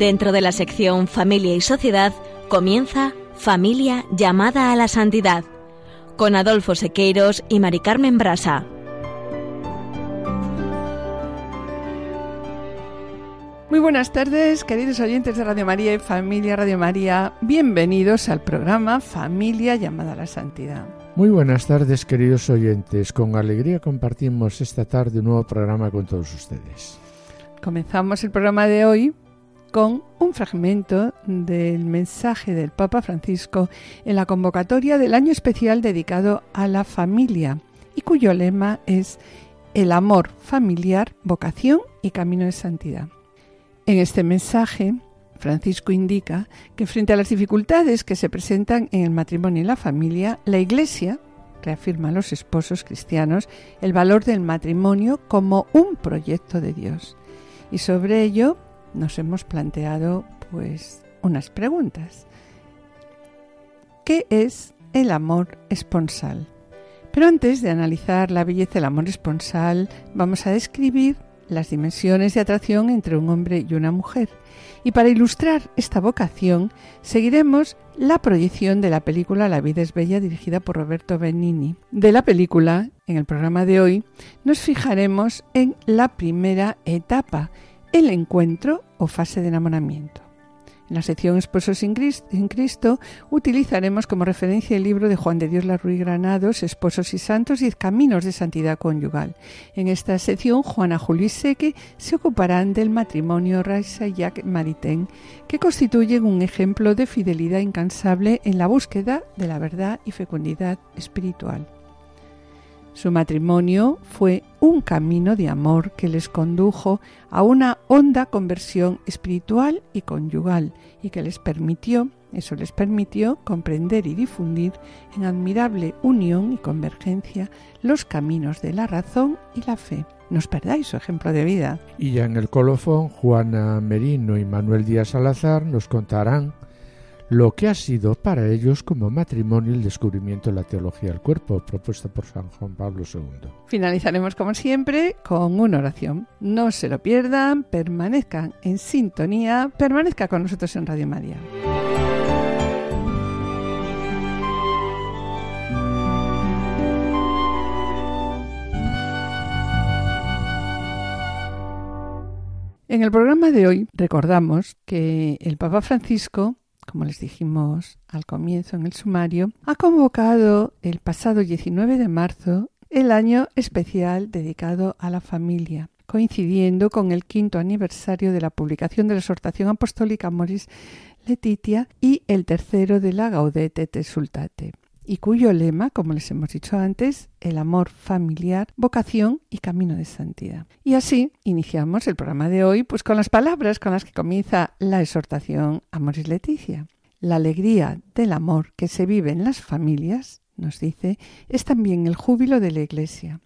Dentro de la sección Familia y Sociedad comienza Familia llamada a la santidad con Adolfo Sequeiros y Mari Carmen Brasa. Muy buenas tardes, queridos oyentes de Radio María y Familia Radio María. Bienvenidos al programa Familia llamada a la Santidad. Muy buenas tardes, queridos oyentes. Con alegría compartimos esta tarde un nuevo programa con todos ustedes. Comenzamos el programa de hoy con un fragmento del mensaje del Papa Francisco en la convocatoria del año especial dedicado a la familia y cuyo lema es el amor familiar, vocación y camino de santidad. En este mensaje, Francisco indica que frente a las dificultades que se presentan en el matrimonio y la familia, la Iglesia reafirma a los esposos cristianos el valor del matrimonio como un proyecto de Dios. Y sobre ello nos hemos planteado pues unas preguntas. ¿Qué es el amor esponsal? Pero antes de analizar la belleza del amor esponsal, vamos a describir las dimensiones de atracción entre un hombre y una mujer. Y para ilustrar esta vocación, seguiremos la proyección de la película La vida es bella dirigida por Roberto Benini. De la película, en el programa de hoy, nos fijaremos en la primera etapa, el encuentro o fase de enamoramiento. En la sección Esposos en Cristo utilizaremos como referencia el libro de Juan de Dios Larruy Granados, Esposos y Santos, y Caminos de Santidad Conyugal. En esta sección, Juana Julio Seque se ocuparán del matrimonio Raisa Jacques Maritain, que constituyen un ejemplo de fidelidad incansable en la búsqueda de la verdad y fecundidad espiritual. Su matrimonio fue un camino de amor que les condujo a una honda conversión espiritual y conyugal y que les permitió, eso les permitió comprender y difundir en admirable unión y convergencia los caminos de la razón y la fe. No os perdáis su ejemplo de vida. Y ya en el colofón, Juana Merino y Manuel Díaz Salazar nos contarán lo que ha sido para ellos como matrimonio el descubrimiento de la teología del cuerpo propuesta por San Juan Pablo II. Finalizaremos como siempre con una oración. No se lo pierdan, permanezcan en sintonía, permanezca con nosotros en Radio María. En el programa de hoy recordamos que el Papa Francisco como les dijimos al comienzo en el sumario, ha convocado el pasado 19 de marzo el año especial dedicado a la familia, coincidiendo con el quinto aniversario de la publicación de la exhortación apostólica Moris Letitia y el tercero de la Gaudete te Sultate y cuyo lema, como les hemos dicho antes, el amor familiar, vocación y camino de santidad. Y así iniciamos el programa de hoy pues con las palabras con las que comienza la exhortación Amoris Leticia. La alegría del amor que se vive en las familias, nos dice, es también el júbilo de la Iglesia.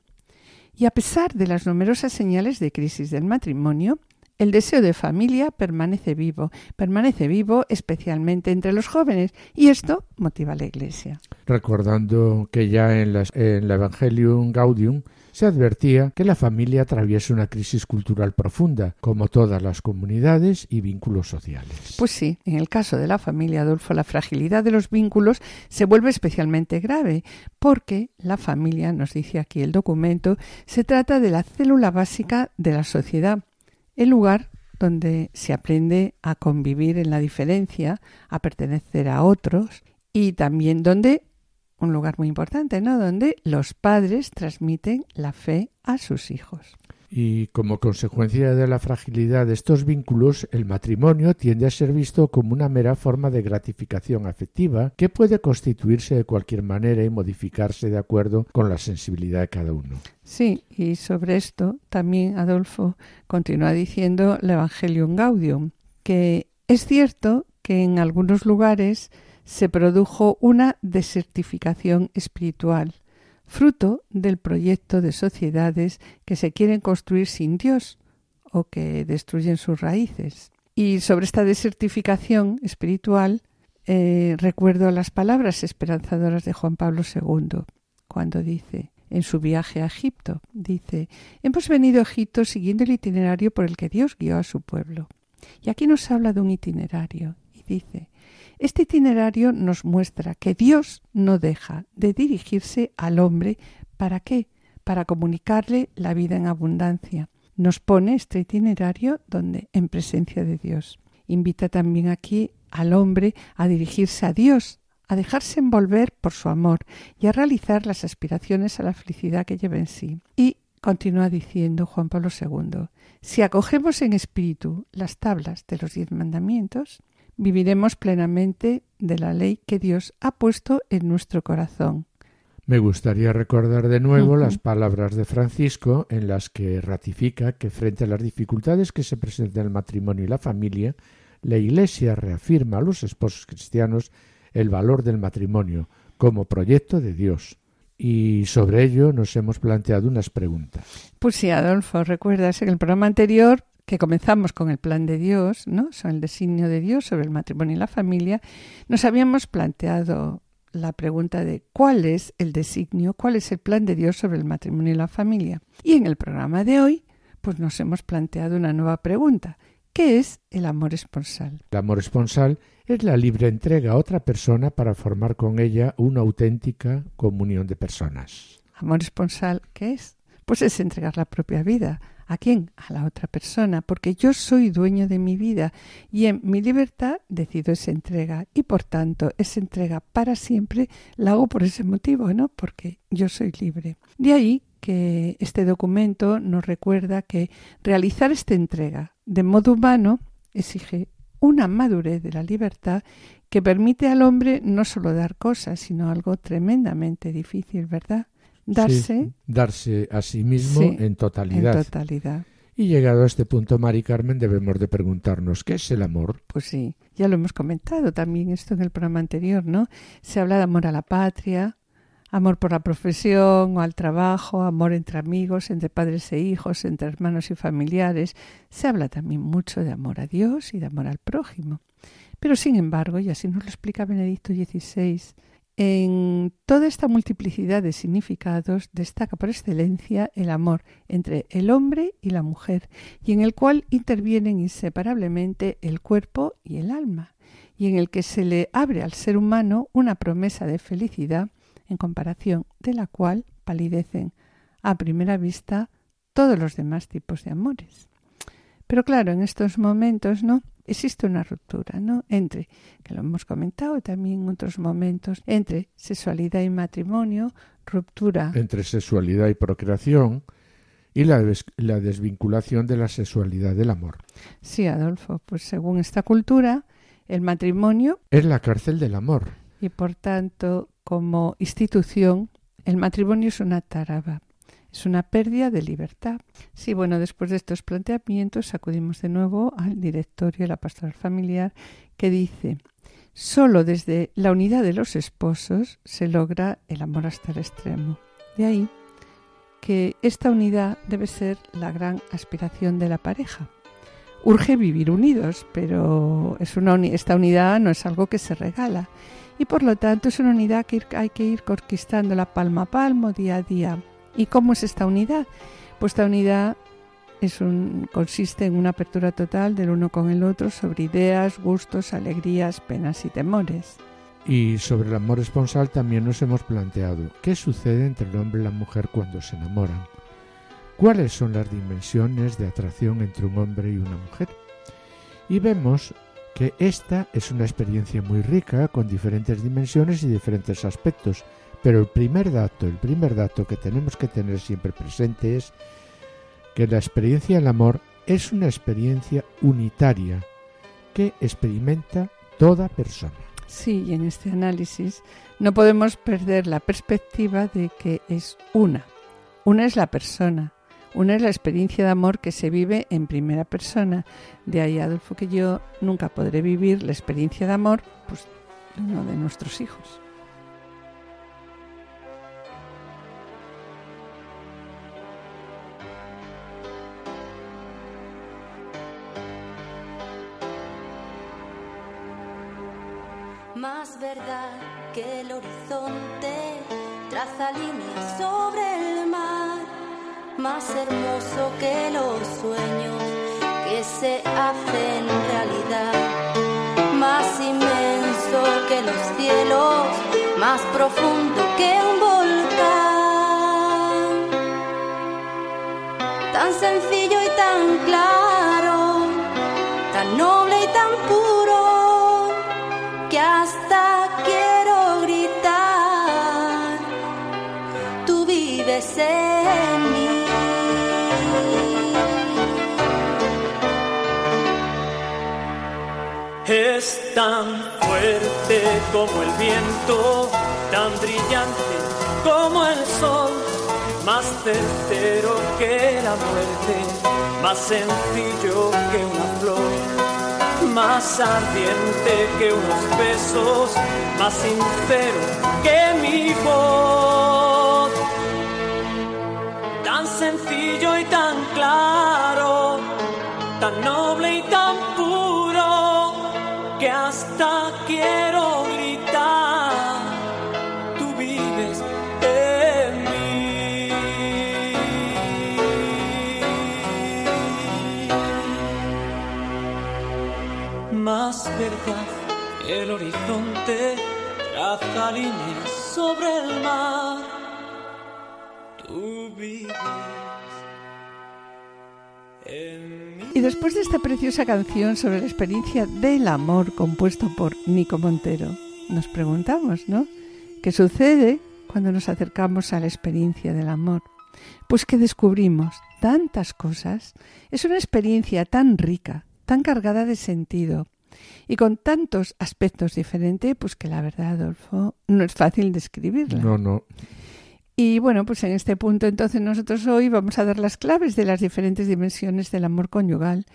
Y a pesar de las numerosas señales de crisis del matrimonio, el deseo de familia permanece vivo, permanece vivo especialmente entre los jóvenes y esto motiva a la Iglesia. Recordando que ya en, la, en Evangelium Gaudium se advertía que la familia atraviesa una crisis cultural profunda, como todas las comunidades y vínculos sociales. Pues sí, en el caso de la familia, Adolfo, la fragilidad de los vínculos se vuelve especialmente grave, porque la familia, nos dice aquí el documento, se trata de la célula básica de la sociedad el lugar donde se aprende a convivir en la diferencia, a pertenecer a otros y también donde, un lugar muy importante, ¿no? Donde los padres transmiten la fe a sus hijos y como consecuencia de la fragilidad de estos vínculos, el matrimonio tiende a ser visto como una mera forma de gratificación afectiva que puede constituirse de cualquier manera y modificarse de acuerdo con la sensibilidad de cada uno. Sí, y sobre esto también Adolfo continúa diciendo el Evangelium Gaudium, que es cierto que en algunos lugares se produjo una desertificación espiritual fruto del proyecto de sociedades que se quieren construir sin Dios o que destruyen sus raíces. Y sobre esta desertificación espiritual eh, recuerdo las palabras esperanzadoras de Juan Pablo II, cuando dice, en su viaje a Egipto, dice, hemos venido a Egipto siguiendo el itinerario por el que Dios guió a su pueblo. Y aquí nos habla de un itinerario y dice, este itinerario nos muestra que Dios no deja de dirigirse al hombre. ¿Para qué? Para comunicarle la vida en abundancia. Nos pone este itinerario donde en presencia de Dios. Invita también aquí al hombre a dirigirse a Dios, a dejarse envolver por su amor y a realizar las aspiraciones a la felicidad que lleva en sí. Y continúa diciendo Juan Pablo II, si acogemos en espíritu las tablas de los diez mandamientos, viviremos plenamente de la ley que Dios ha puesto en nuestro corazón. Me gustaría recordar de nuevo las palabras de Francisco en las que ratifica que frente a las dificultades que se presentan en el matrimonio y la familia, la Iglesia reafirma a los esposos cristianos el valor del matrimonio como proyecto de Dios. Y sobre ello nos hemos planteado unas preguntas. Pues sí, Adolfo, recuerdas en el programa anterior que comenzamos con el plan de Dios, ¿no? Sobre el designio de Dios sobre el matrimonio y la familia, nos habíamos planteado la pregunta de cuál es el designio, cuál es el plan de Dios sobre el matrimonio y la familia. Y en el programa de hoy, pues nos hemos planteado una nueva pregunta. ¿Qué es el amor esponsal? El amor esponsal es la libre entrega a otra persona para formar con ella una auténtica comunión de personas. Amor esponsal, ¿qué es? Pues es entregar la propia vida, ¿A quién? A la otra persona, porque yo soy dueño de mi vida y en mi libertad decido esa entrega y por tanto esa entrega para siempre la hago por ese motivo, ¿no? Porque yo soy libre. De ahí que este documento nos recuerda que realizar esta entrega de modo humano exige una madurez de la libertad que permite al hombre no solo dar cosas, sino algo tremendamente difícil, ¿verdad? Darse, darse a sí mismo en totalidad. En totalidad. Y llegado a este punto, Mari Carmen, debemos de preguntarnos ¿qué es el amor? Pues sí, ya lo hemos comentado también esto en el programa anterior, ¿no? Se habla de amor a la patria, amor por la profesión o al trabajo, amor entre amigos, entre padres e hijos, entre hermanos y familiares. Se habla también mucho de amor a Dios y de amor al prójimo. Pero sin embargo, y así nos lo explica Benedicto XVI, en toda esta multiplicidad de significados destaca por excelencia el amor entre el hombre y la mujer, y en el cual intervienen inseparablemente el cuerpo y el alma, y en el que se le abre al ser humano una promesa de felicidad en comparación de la cual palidecen a primera vista todos los demás tipos de amores. Pero claro, en estos momentos, ¿no? existe una ruptura, ¿no? Entre, que lo hemos comentado también en otros momentos, entre sexualidad y matrimonio, ruptura. Entre sexualidad y procreación y la, la desvinculación de la sexualidad del amor. Sí, Adolfo, pues según esta cultura, el matrimonio es la cárcel del amor. Y por tanto, como institución, el matrimonio es una taraba es una pérdida de libertad. Sí, bueno, después de estos planteamientos acudimos de nuevo al directorio de la pastoral familiar que dice, solo desde la unidad de los esposos se logra el amor hasta el extremo. De ahí que esta unidad debe ser la gran aspiración de la pareja. Urge vivir unidos, pero es una esta unidad no es algo que se regala y por lo tanto es una unidad que hay que ir conquistando la palma a palmo, día a día. ¿Y cómo es esta unidad? Pues esta unidad consiste en una apertura total del uno con el otro sobre ideas, gustos, alegrías, penas y temores. Y sobre el amor esponsal también nos hemos planteado qué sucede entre el hombre y la mujer cuando se enamoran. ¿Cuáles son las dimensiones de atracción entre un hombre y una mujer? Y vemos que esta es una experiencia muy rica con diferentes dimensiones y diferentes aspectos pero el primer dato, el primer dato que tenemos que tener siempre presente es que la experiencia del amor es una experiencia unitaria que experimenta toda persona. Sí, y en este análisis no podemos perder la perspectiva de que es una. Una es la persona, una es la experiencia de amor que se vive en primera persona. De ahí, Adolfo, que yo nunca podré vivir la experiencia de amor pues, de uno de nuestros hijos. Más verdad que el horizonte, traza líneas sobre el mar, más hermoso que los sueños que se hacen realidad, más inmenso que los cielos, más profundo que un volcán, tan sencillo y tan claro, tan noble tan fuerte como el viento, tan brillante como el sol, más certero que la muerte, más sencillo que una flor, más ardiente que unos besos, más sincero que mi voz. Tan sencillo y tan claro, Y después de esta preciosa canción sobre la experiencia del amor compuesto por Nico Montero, nos preguntamos, ¿no? ¿Qué sucede cuando nos acercamos a la experiencia del amor? Pues que descubrimos tantas cosas. Es una experiencia tan rica, tan cargada de sentido y con tantos aspectos diferentes, pues que la verdad, Adolfo, no es fácil describirla. No, no. Y bueno, pues en este punto entonces nosotros hoy vamos a dar las claves de las diferentes dimensiones del amor conyugal,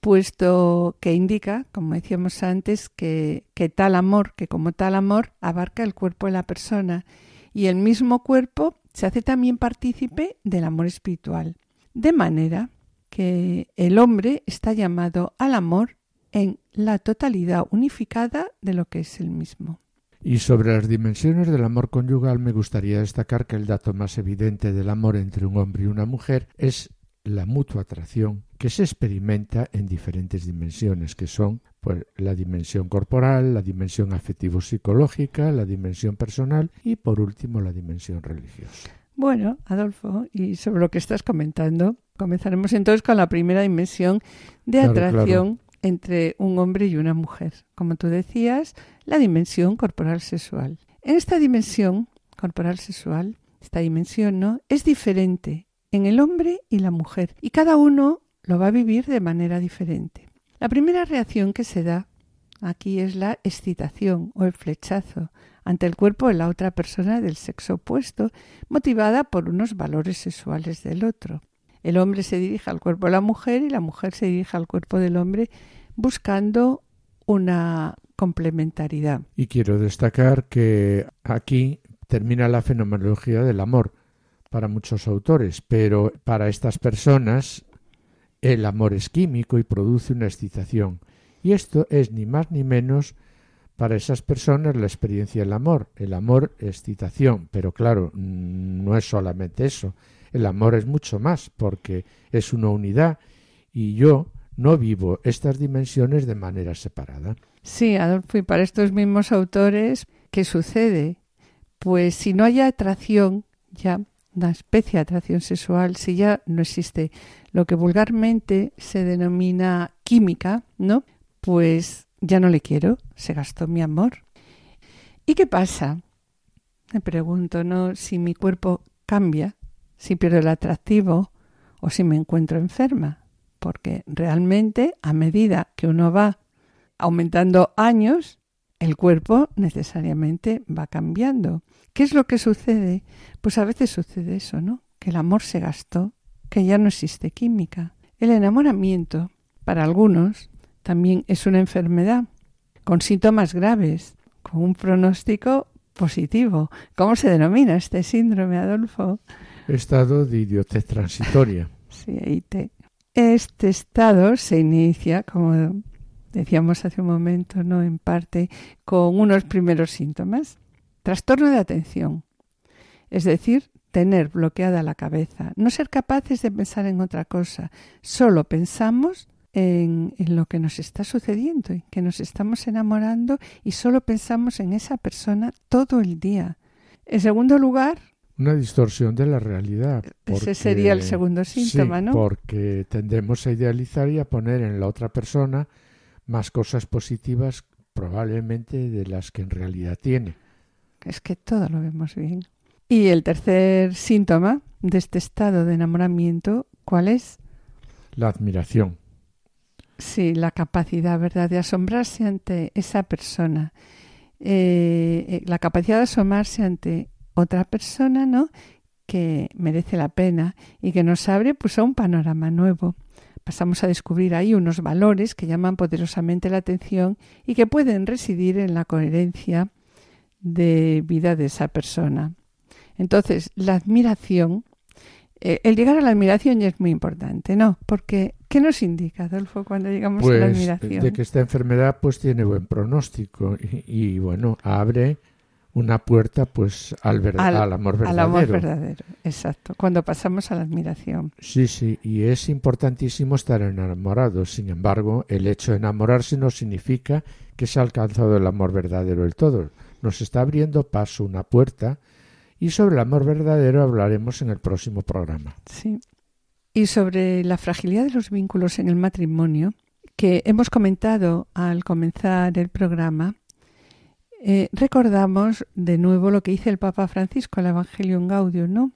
puesto que indica, como decíamos antes, que, que tal amor, que como tal amor abarca el cuerpo de la persona y el mismo cuerpo se hace también partícipe del amor espiritual. De manera que el hombre está llamado al amor en la totalidad unificada de lo que es el mismo. Y sobre las dimensiones del amor conyugal me gustaría destacar que el dato más evidente del amor entre un hombre y una mujer es la mutua atracción que se experimenta en diferentes dimensiones, que son pues, la dimensión corporal, la dimensión afectivo-psicológica, la dimensión personal y por último la dimensión religiosa. Bueno, Adolfo, y sobre lo que estás comentando, comenzaremos entonces con la primera dimensión de Claro, atracción entre un hombre y una mujer. Como tú decías, la dimensión corporal sexual. En esta dimensión corporal sexual, esta dimensión, ¿no? Es diferente en el hombre y la mujer, y cada uno lo va a vivir de manera diferente. La primera reacción que se da aquí es la excitación o el flechazo ante el cuerpo de la otra persona del sexo opuesto, motivada por unos valores sexuales del otro. El hombre se dirige al cuerpo de la mujer y la mujer se dirige al cuerpo del hombre buscando una complementariedad. Y quiero destacar que aquí termina la fenomenología del amor para muchos autores, pero para estas personas el amor es químico y produce una excitación. Y esto es ni más ni menos para esas personas la experiencia del amor. El amor excitación, pero claro, no es solamente eso. El amor es mucho más porque es una unidad y yo no vivo estas dimensiones de manera separada. Sí, Adolfo, y para estos mismos autores, ¿qué sucede? Pues si no hay atracción, ya una especie de atracción sexual, si ya no existe lo que vulgarmente se denomina química, ¿no? Pues ya no le quiero, se gastó mi amor. ¿Y qué pasa? Me pregunto, ¿no? Si mi cuerpo cambia, si pierdo el atractivo o si me encuentro enferma. Porque realmente a medida que uno va aumentando años, el cuerpo necesariamente va cambiando. ¿Qué es lo que sucede? Pues a veces sucede eso, ¿no? Que el amor se gastó, que ya no existe química. El enamoramiento, para algunos, también es una enfermedad, con síntomas graves, con un pronóstico positivo. ¿Cómo se denomina este síndrome, Adolfo? Estado de idiotez transitoria. Sí, ahí te- Este estado se inicia, como decíamos hace un momento, ¿no? En parte, con unos primeros síntomas. Trastorno de atención. Es decir, tener bloqueada la cabeza, no ser capaces de pensar en otra cosa. Solo pensamos en, lo que nos está sucediendo, en que nos estamos enamorando y solo pensamos en esa persona todo el día. En segundo lugar, una distorsión de la realidad. Ese sería el segundo síntoma, sí, ¿no? Porque tendemos a idealizar y a poner en la otra persona más cosas positivas probablemente de las que en realidad tiene. Es que todo lo vemos bien. Y el tercer síntoma de este estado de enamoramiento, ¿cuál es? La admiración. Sí, la capacidad, ¿verdad?, de asombrarse ante esa persona. Eh, la capacidad de asomarse ante otra persona, ¿no? que merece la pena y que nos abre pues a un panorama nuevo. Pasamos a descubrir ahí unos valores que llaman poderosamente la atención y que pueden residir en la coherencia de vida de esa persona. Entonces, la admiración, eh, el llegar a la admiración ya es muy importante, ¿no? Porque, ¿qué nos indica, Adolfo, cuando llegamos pues, a la admiración? De que esta enfermedad pues tiene buen pronóstico y, y bueno, abre una puerta pues al, ver al, al, amor verdadero. Al amor verdadero, exacto. Cuando pasamos a la admiración. Sí, sí, y es importantísimo estar enamorado. Sin embargo, el hecho de enamorarse no significa que se ha alcanzado el amor verdadero del todo. Nos está abriendo paso una puerta y sobre el amor verdadero hablaremos en el próximo programa. Sí. Y sobre la fragilidad de los vínculos en el matrimonio, que hemos comentado al comenzar el programa, eh, recordamos de nuevo lo que dice el Papa Francisco al Evangelio en Gaudio, ¿no?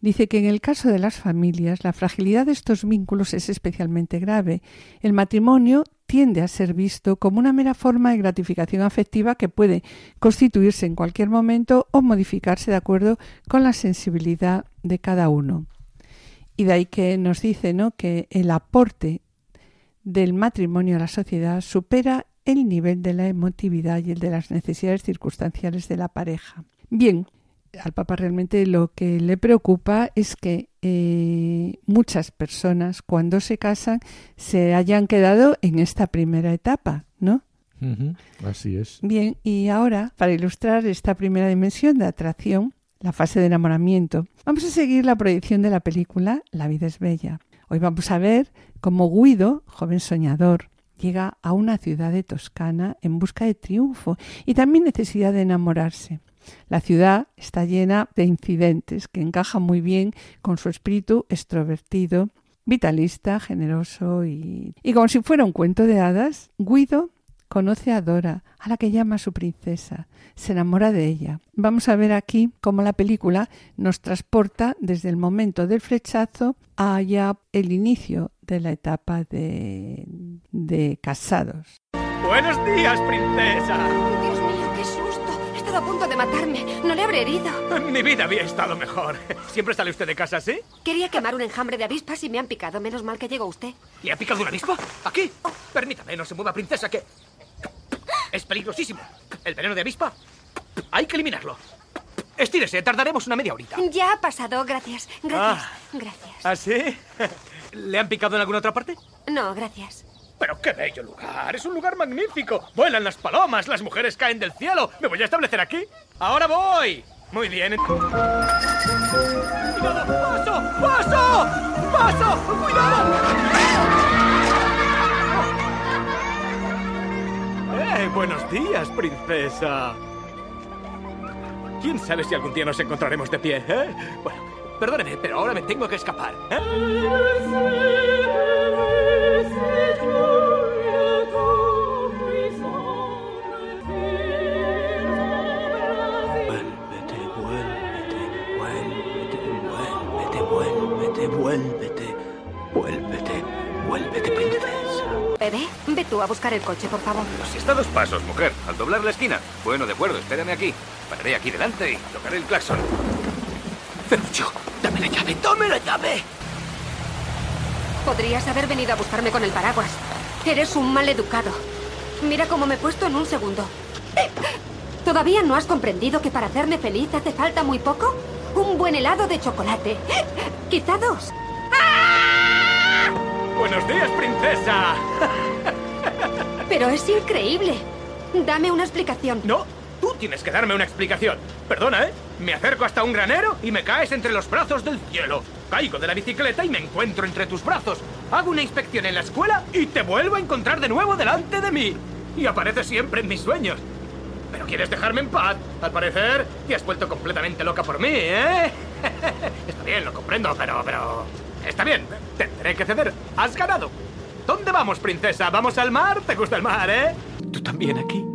Dice que en el caso de las familias la fragilidad de estos vínculos es especialmente grave. El matrimonio tiende a ser visto como una mera forma de gratificación afectiva que puede constituirse en cualquier momento o modificarse de acuerdo con la sensibilidad de cada uno. Y de ahí que nos dice, ¿no? que el aporte del matrimonio a la sociedad supera el nivel de la emotividad y el de las necesidades circunstanciales de la pareja. Bien, al Papa realmente lo que le preocupa es que eh, muchas personas cuando se casan se hayan quedado en esta primera etapa, ¿no? Uh -huh, así es. Bien, y ahora, para ilustrar esta primera dimensión de atracción, la fase de enamoramiento, vamos a seguir la proyección de la película La vida es bella. Hoy vamos a ver cómo Guido, joven soñador, llega a una ciudad de Toscana en busca de triunfo y también necesidad de enamorarse. La ciudad está llena de incidentes que encajan muy bien con su espíritu extrovertido, vitalista, generoso y, y como si fuera un cuento de hadas, Guido conoce a Dora, a la que llama su princesa, se enamora de ella. Vamos a ver aquí cómo la película nos transporta desde el momento del flechazo allá el inicio de la etapa de, de casados. Buenos días, princesa. Dios mío, qué susto. He estado a punto de matarme. No le habré herido. En mi vida había estado mejor. ¿Siempre sale usted de casa así? Quería quemar un enjambre de avispas y me han picado. Menos mal que llegó usted. ¿Le ha picado una avispa? ¿Aquí? Permítame, no se mueva, princesa, que... Es peligrosísimo. El veneno de avispa. Hay que eliminarlo. Estírese, tardaremos una media horita. Ya ha pasado, gracias. Gracias. Ah. Gracias. ¿Ah, sí? ¿Le han picado en alguna otra parte? No, gracias. Pero qué bello lugar. Es un lugar magnífico. Vuelan las palomas, las mujeres caen del cielo. ¿Me voy a establecer aquí? ¡Ahora voy! Muy bien. ¡Cuidado! ¡Paso! ¡Paso! ¡Paso! ¡Cuidado! ¡Eh! Buenos días, princesa. ¿Quién sabe si algún día nos encontraremos de pie, eh? Bueno, perdóneme, pero ahora me tengo que escapar, ¿eh? Bebé, ve tú a buscar el coche, por favor. Si está a dos pasos, mujer, al doblar la esquina. Bueno, de acuerdo, espérame aquí. Pararé aquí delante y tocaré el claxon. Ferruccio, dame la llave, dame la llave. Podrías haber venido a buscarme con el paraguas. Eres un mal educado. Mira cómo me he puesto en un segundo. ¿Todavía no has comprendido que para hacerme feliz hace falta muy poco? Un buen helado de chocolate. Quizá dos. Buenos días, princesa. Pero es increíble. Dame una explicación. No, Tú tienes que darme una explicación. Perdona, ¿eh? Me acerco hasta un granero y me caes entre los brazos del cielo. Caigo de la bicicleta y me encuentro entre tus brazos. Hago una inspección en la escuela y te vuelvo a encontrar de nuevo delante de mí. Y apareces siempre en mis sueños. Pero quieres dejarme en paz. Al parecer, te has vuelto completamente loca por mí, ¿eh? Está bien, lo comprendo, pero, pero... Está bien, tendré que ceder. Has ganado. ¿Dónde vamos, princesa? ¿Vamos al mar? ¿Te gusta el mar, eh? ¿Tú también aquí?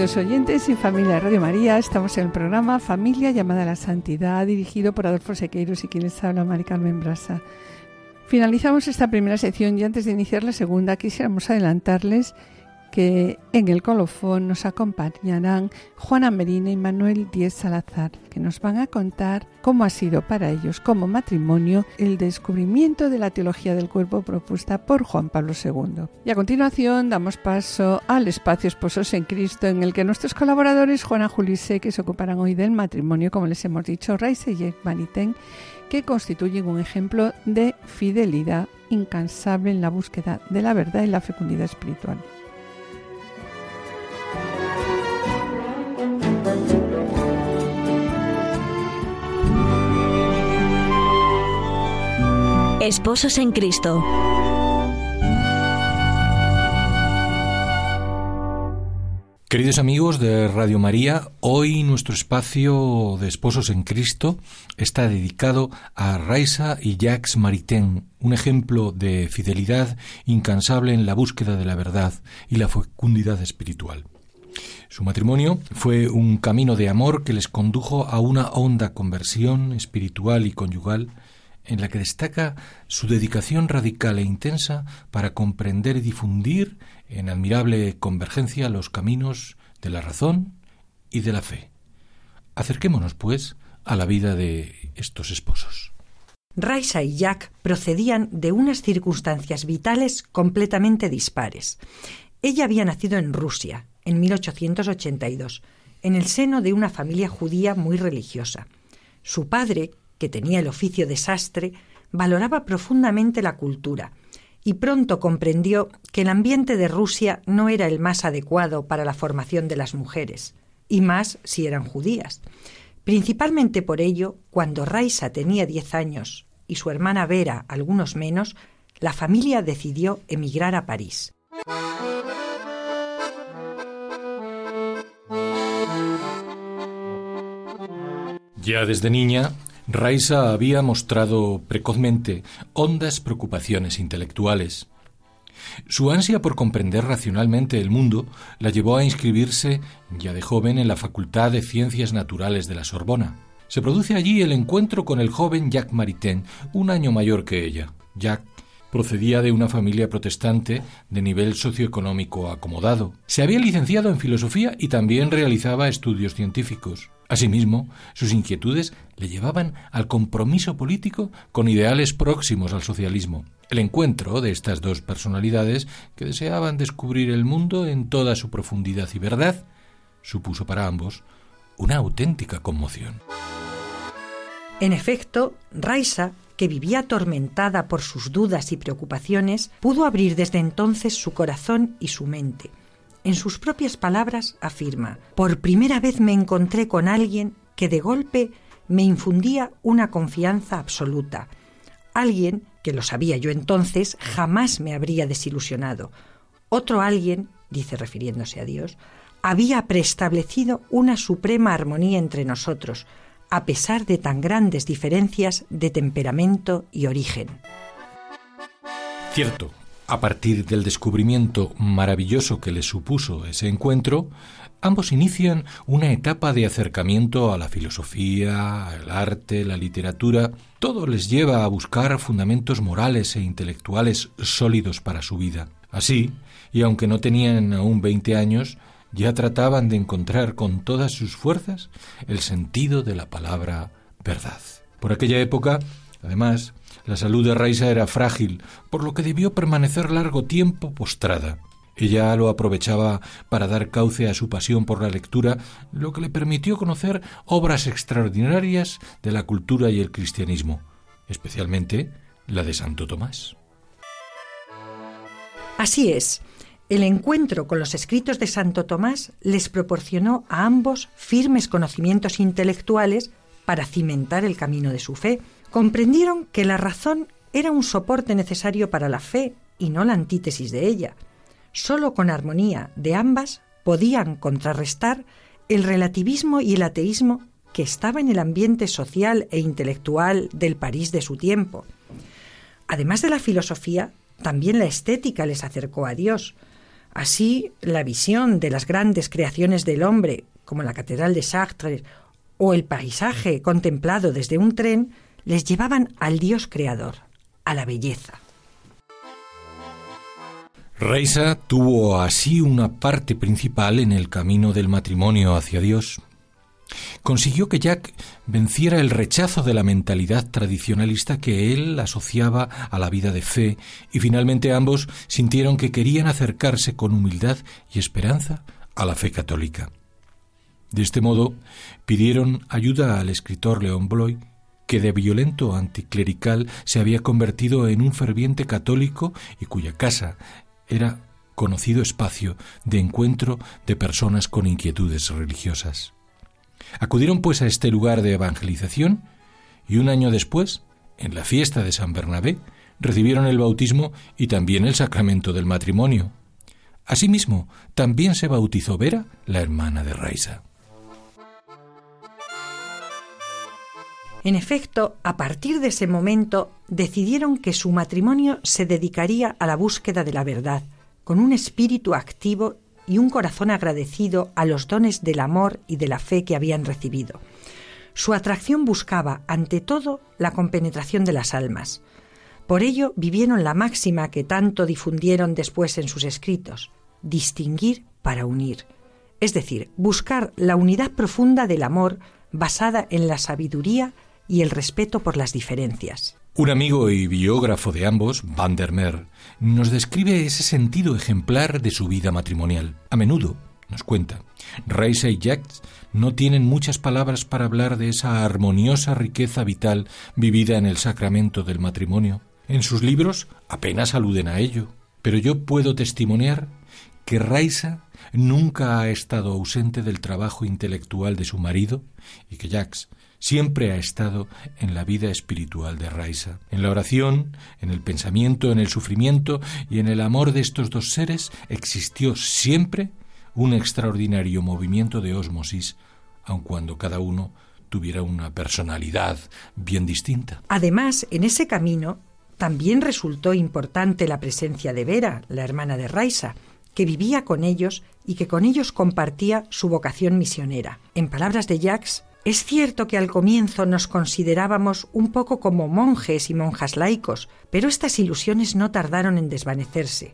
Queridos oyentes y familia de Radio María, estamos en el programa Familia llamada a la Santidad, dirigido por Adolfo Sequeiros y quien les habla, Mari Carmen Brasa. Finalizamos esta primera sección y antes de iniciar la segunda quisiéramos adelantarles que en el colofón nos acompañarán Juana Merina y Manuel Díez Salazar, que nos van a contar cómo ha sido para ellos como matrimonio el descubrimiento de la teología del cuerpo propuesta por Juan Pablo II. Y a continuación damos paso al espacio Esposos en Cristo, en el que nuestros colaboradores Juana Julise, que se ocuparán hoy del matrimonio, como les hemos dicho, Raisa y Vaniten, que constituyen un ejemplo de fidelidad incansable en la búsqueda de la verdad y la fecundidad espiritual. Esposos en Cristo. Queridos amigos de Radio María, hoy nuestro espacio de Esposos en Cristo está dedicado a Raisa y Jacques Maritain, un ejemplo de fidelidad incansable en la búsqueda de la verdad y la fecundidad espiritual. Su matrimonio fue un camino de amor que les condujo a una honda conversión espiritual y conyugal en la que destaca su dedicación radical e intensa para comprender y difundir en admirable convergencia los caminos de la razón y de la fe. Acerquémonos, pues, a la vida de estos esposos. Raisa y Jack procedían de unas circunstancias vitales completamente dispares. Ella había nacido en Rusia, en 1882, en el seno de una familia judía muy religiosa. Su padre, que tenía el oficio de sastre, valoraba profundamente la cultura y pronto comprendió que el ambiente de Rusia no era el más adecuado para la formación de las mujeres, y más si eran judías. Principalmente por ello, cuando Raisa tenía diez años y su hermana Vera algunos menos, la familia decidió emigrar a París. Ya desde niña, Raisa había mostrado precozmente hondas preocupaciones intelectuales. Su ansia por comprender racionalmente el mundo la llevó a inscribirse ya de joven en la Facultad de Ciencias Naturales de la Sorbona. Se produce allí el encuentro con el joven Jacques Maritain, un año mayor que ella. Jacques procedía de una familia protestante de nivel socioeconómico acomodado. Se había licenciado en filosofía y también realizaba estudios científicos. Asimismo, sus inquietudes le llevaban al compromiso político con ideales próximos al socialismo. El encuentro de estas dos personalidades que deseaban descubrir el mundo en toda su profundidad y verdad supuso para ambos una auténtica conmoción. En efecto, Raisa, que vivía atormentada por sus dudas y preocupaciones, pudo abrir desde entonces su corazón y su mente. En sus propias palabras afirma, por primera vez me encontré con alguien que de golpe me infundía una confianza absoluta, alguien que lo sabía yo entonces jamás me habría desilusionado. Otro alguien, dice refiriéndose a Dios, había preestablecido una suprema armonía entre nosotros, a pesar de tan grandes diferencias de temperamento y origen. Cierto, A partir del descubrimiento maravilloso que les supuso ese encuentro, ambos inician una etapa de acercamiento a la filosofía, al arte, la literatura. Todo les lleva a buscar fundamentos morales e intelectuales sólidos para su vida. Así, y aunque no tenían aún veinte años, ya trataban de encontrar con todas sus fuerzas el sentido de la palabra verdad. Por aquella época, además, la salud de Raisa era frágil, por lo que debió permanecer largo tiempo postrada. Ella lo aprovechaba para dar cauce a su pasión por la lectura, lo que le permitió conocer obras extraordinarias de la cultura y el cristianismo, especialmente la de Santo Tomás. Así es, el encuentro con los escritos de Santo Tomás les proporcionó a ambos firmes conocimientos intelectuales para cimentar el camino de su fe. Comprendieron que la razón era un soporte necesario para la fe y no la antítesis de ella. Solo con armonía de ambas podían contrarrestar el relativismo y el ateísmo que estaba en el ambiente social e intelectual del París de su tiempo. Además de la filosofía, también la estética les acercó a Dios. Así, la visión de las grandes creaciones del hombre, como la Catedral de Chartres o el paisaje contemplado desde un tren, les llevaban al Dios creador, a la belleza. Reisa tuvo así una parte principal en el camino del matrimonio hacia Dios. Consiguió que Jack venciera el rechazo de la mentalidad tradicionalista que él asociaba a la vida de fe y finalmente ambos sintieron que querían acercarse con humildad y esperanza a la fe católica. De este modo, pidieron ayuda al escritor León Bloy, que de violento anticlerical se había convertido en un ferviente católico y cuya casa era conocido espacio de encuentro de personas con inquietudes religiosas. Acudieron pues a este lugar de evangelización y un año después, en la fiesta de San Bernabé, recibieron el bautismo y también el sacramento del matrimonio. Asimismo, también se bautizó Vera, la hermana de Raisa. En efecto, a partir de ese momento decidieron que su matrimonio se dedicaría a la búsqueda de la verdad, con un espíritu activo y un corazón agradecido a los dones del amor y de la fe que habían recibido. Su atracción buscaba, ante todo, la compenetración de las almas. Por ello vivieron la máxima que tanto difundieron después en sus escritos, distinguir para unir, es decir, buscar la unidad profunda del amor basada en la sabiduría y el respeto por las diferencias. Un amigo y biógrafo de ambos, Van der Meer, nos describe ese sentido ejemplar de su vida matrimonial. A menudo, nos cuenta, Reisa y Jacques no tienen muchas palabras para hablar de esa armoniosa riqueza vital vivida en el sacramento del matrimonio. En sus libros apenas aluden a ello, pero yo puedo testimoniar que Raisa nunca ha estado ausente del trabajo intelectual de su marido y que Jacques siempre ha estado en la vida espiritual de Raisa. En la oración, en el pensamiento, en el sufrimiento y en el amor de estos dos seres existió siempre un extraordinario movimiento de ósmosis, aun cuando cada uno tuviera una personalidad bien distinta. Además, en ese camino también resultó importante la presencia de Vera, la hermana de Raisa, que vivía con ellos y que con ellos compartía su vocación misionera. En palabras de Jacques, es cierto que al comienzo nos considerábamos un poco como monjes y monjas laicos, pero estas ilusiones no tardaron en desvanecerse.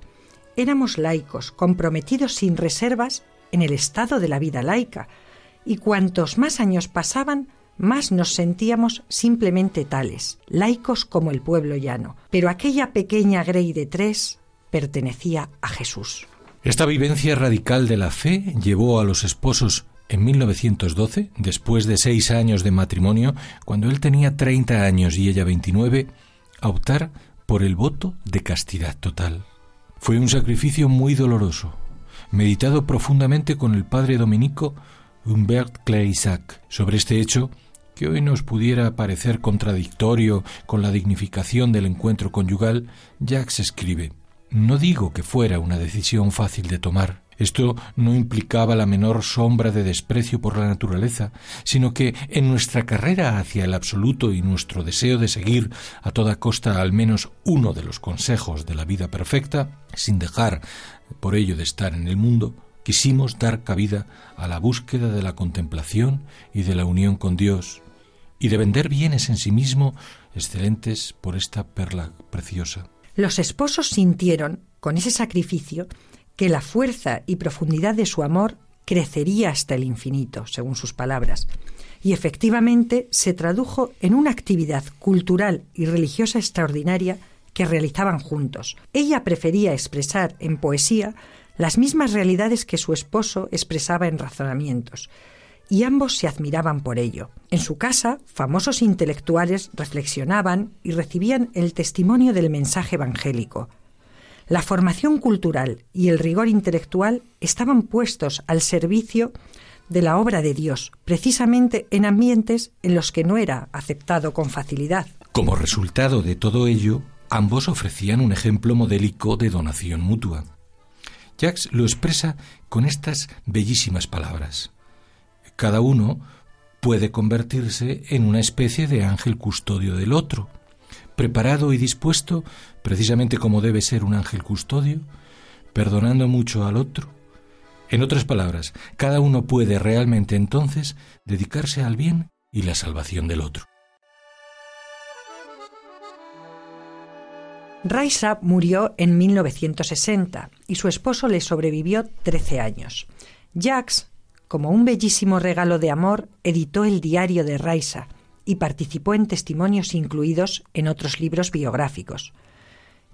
Éramos laicos, comprometidos sin reservas en el estado de la vida laica, y cuantos más años pasaban, más nos sentíamos simplemente tales, laicos como el pueblo llano. Pero aquella pequeña Grey de tres pertenecía a Jesús. Esta vivencia radical de la fe llevó a los esposos en 1912, después de seis años de matrimonio, cuando él tenía 30 años y ella 29, a optar por el voto de castidad total. Fue un sacrificio muy doloroso, meditado profundamente con el padre dominico Humbert Claysac. Sobre este hecho, que hoy nos pudiera parecer contradictorio con la dignificación del encuentro conyugal, Jacques escribe no digo que fuera una decisión fácil de tomar. Esto no implicaba la menor sombra de desprecio por la naturaleza, sino que en nuestra carrera hacia el absoluto y nuestro deseo de seguir a toda costa al menos uno de los consejos de la vida perfecta, sin dejar por ello de estar en el mundo, quisimos dar cabida a la búsqueda de la contemplación y de la unión con Dios, y de vender bienes en sí mismo excelentes por esta perla preciosa. Los esposos sintieron, con ese sacrificio, que la fuerza y profundidad de su amor crecería hasta el infinito, según sus palabras, y efectivamente se tradujo en una actividad cultural y religiosa extraordinaria que realizaban juntos. Ella prefería expresar en poesía las mismas realidades que su esposo expresaba en razonamientos, y ambos se admiraban por ello. En su casa, famosos intelectuales reflexionaban y recibían el testimonio del mensaje evangélico. La formación cultural y el rigor intelectual estaban puestos al servicio de la obra de Dios, precisamente en ambientes en los que no era aceptado con facilidad. Como resultado de todo ello, ambos ofrecían un ejemplo modélico de donación mutua. Jacques lo expresa con estas bellísimas palabras. Cada uno puede convertirse en una especie de ángel custodio del otro, preparado y dispuesto, precisamente como debe ser un ángel custodio, perdonando mucho al otro. En otras palabras, cada uno puede realmente entonces dedicarse al bien y la salvación del otro. Raisa murió en 1960 y su esposo le sobrevivió 13 años. Jacques, como un bellísimo regalo de amor, editó el diario de Raisa, y participó en testimonios incluidos en otros libros biográficos.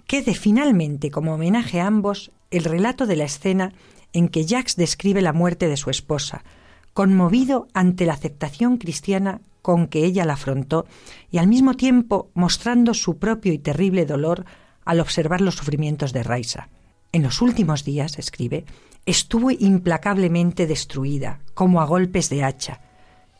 Quede finalmente como homenaje a ambos el relato de la escena en que Jacques describe la muerte de su esposa, conmovido ante la aceptación cristiana con que ella la afrontó y al mismo tiempo mostrando su propio y terrible dolor al observar los sufrimientos de Raisa. En los últimos días, escribe, estuvo implacablemente destruida, como a golpes de hacha,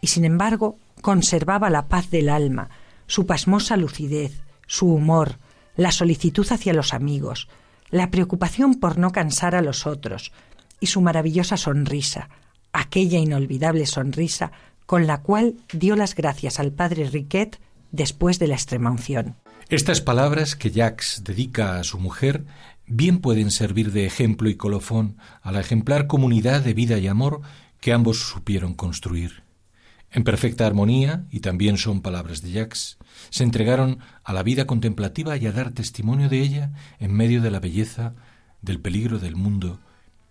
y sin embargo conservaba la paz del alma, su pasmosa lucidez, su humor, la solicitud hacia los amigos, la preocupación por no cansar a los otros, y su maravillosa sonrisa, aquella inolvidable sonrisa con la cual dio las gracias al padre Riquet después de la extremaunción. Estas palabras que Jacques dedica a su mujer bien pueden servir de ejemplo y colofón a la ejemplar comunidad de vida y amor que ambos supieron construir en perfecta armonía, y también son palabras de Jacques, se entregaron a la vida contemplativa y a dar testimonio de ella en medio de la belleza, del peligro del mundo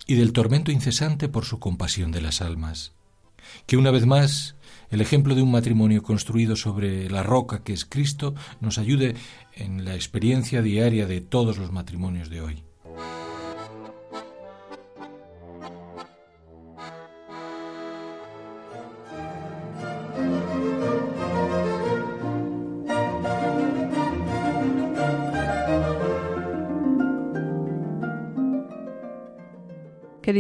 y del tormento incesante por su compasión de las almas. Que una vez más el ejemplo de un matrimonio construido sobre la roca que es Cristo nos ayude en la experiencia diaria de todos los matrimonios de hoy.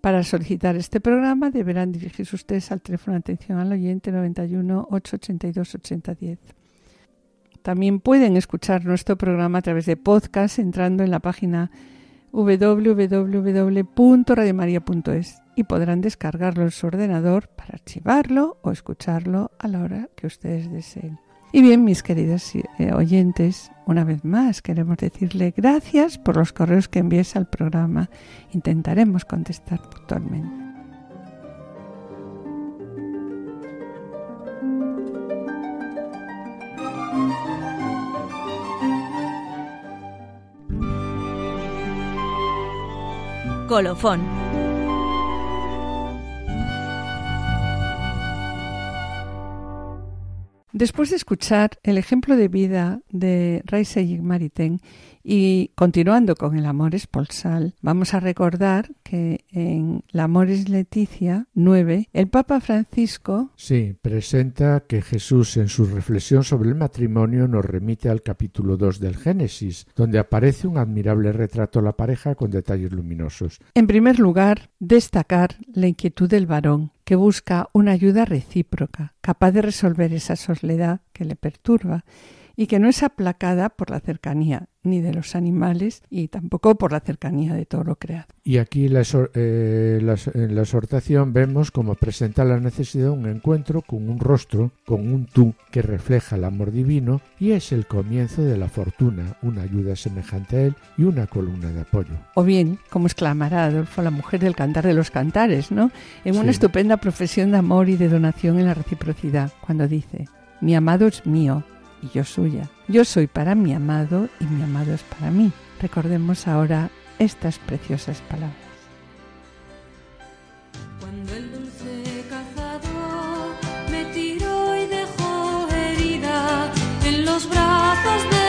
Para solicitar este programa deberán dirigirse ustedes al teléfono de atención al oyente 91 882 8010. También pueden escuchar nuestro programa a través de podcast entrando en la página www.radiomaria.es y podrán descargarlo en su ordenador para archivarlo o escucharlo a la hora que ustedes deseen. Y bien, mis queridos eh, oyentes, una vez más queremos decirle gracias por los correos que envíes al programa. Intentaremos contestar puntualmente. Colofón Después de escuchar el ejemplo de vida de Raisa Maritain y continuando con el Amor Espolsal, vamos a recordar que en el Amores Leticia 9, el Papa Francisco Sí, presenta que Jesús en su reflexión sobre el matrimonio nos remite al capítulo 2 del Génesis, donde aparece un admirable retrato a la pareja con detalles luminosos. En primer lugar, destacar la inquietud del varón, que busca una ayuda recíproca, capaz de resolver esa soledad que le perturba y que no es aplacada por la cercanía ni de los animales y tampoco por la cercanía de todo lo creado. Y aquí la, eh, la, en la exhortación vemos cómo presenta la necesidad de un encuentro con un rostro, con un tú que refleja el amor divino y es el comienzo de la fortuna, una ayuda semejante a él y una columna de apoyo. O bien, como exclamará Adolfo, la mujer del cantar de los cantares, ¿no? En una estupenda profesión de amor y de donación en la reciprocidad, cuando dice, mi amado es mío, y yo suya. Yo soy para mi amado y mi amado es para mí. Recordemos ahora estas preciosas palabras. Cuando el dulce me tiró y dejó herida en los brazos del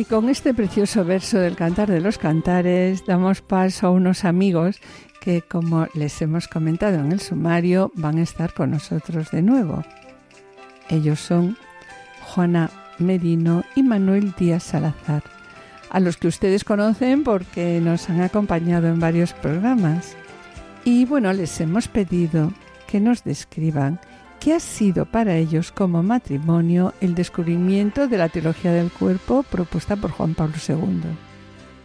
Y con este precioso verso del Cantar de los Cantares damos paso a unos amigos que, como les hemos comentado en el sumario, van a estar con nosotros de nuevo. Ellos son Juana Merino y Manuel Díaz Salazar, a los que ustedes conocen porque nos han acompañado en varios programas. Y bueno, les hemos pedido que nos describan qué ha sido para ellos como matrimonio el descubrimiento de la teología del cuerpo propuesta por Juan Pablo II.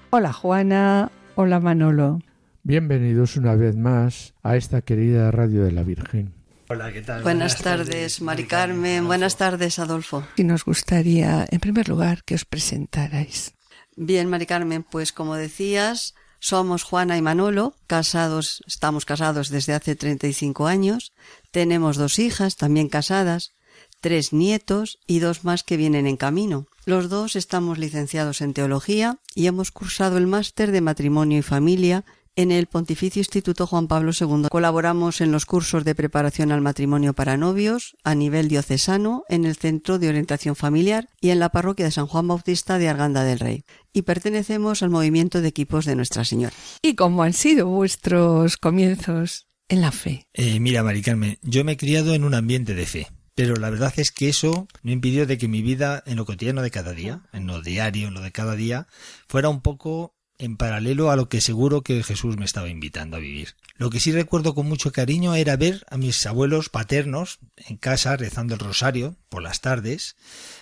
Hola Juana, hola Manolo. Bienvenidos una vez más a esta querida Radio de la Virgen. Hola, ¿qué tal? Buenas, tardes, Mari Carmen. Buenas tardes, Adolfo. Y nos gustaría, en primer lugar, que os presentarais. Bien, Mari Carmen, pues como decías, somos Juana y Manolo, casados, estamos casados desde hace 35 años, tenemos dos hijas, también casadas, tres nietos y dos más que vienen en camino. Los dos estamos licenciados en teología y hemos cursado el máster de matrimonio y familia en el Pontificio Instituto Juan Pablo II. Colaboramos en los cursos de preparación al matrimonio para novios a nivel diocesano en el Centro de Orientación Familiar y en la parroquia de San Juan Bautista de Arganda del Rey. Y pertenecemos al movimiento de equipos de Nuestra Señora. ¿Y cómo han sido vuestros comienzos en la fe? Eh, mira, Mari Carmen, yo me he criado en un ambiente de fe. Pero la verdad es que eso no impidió de que mi vida en lo cotidiano de cada día, en lo diario, en lo de cada día, fuera un poco en paralelo a lo que seguro que Jesús me estaba invitando a vivir. Lo que sí recuerdo con mucho cariño era ver a mis abuelos paternos en casa rezando el rosario por las tardes,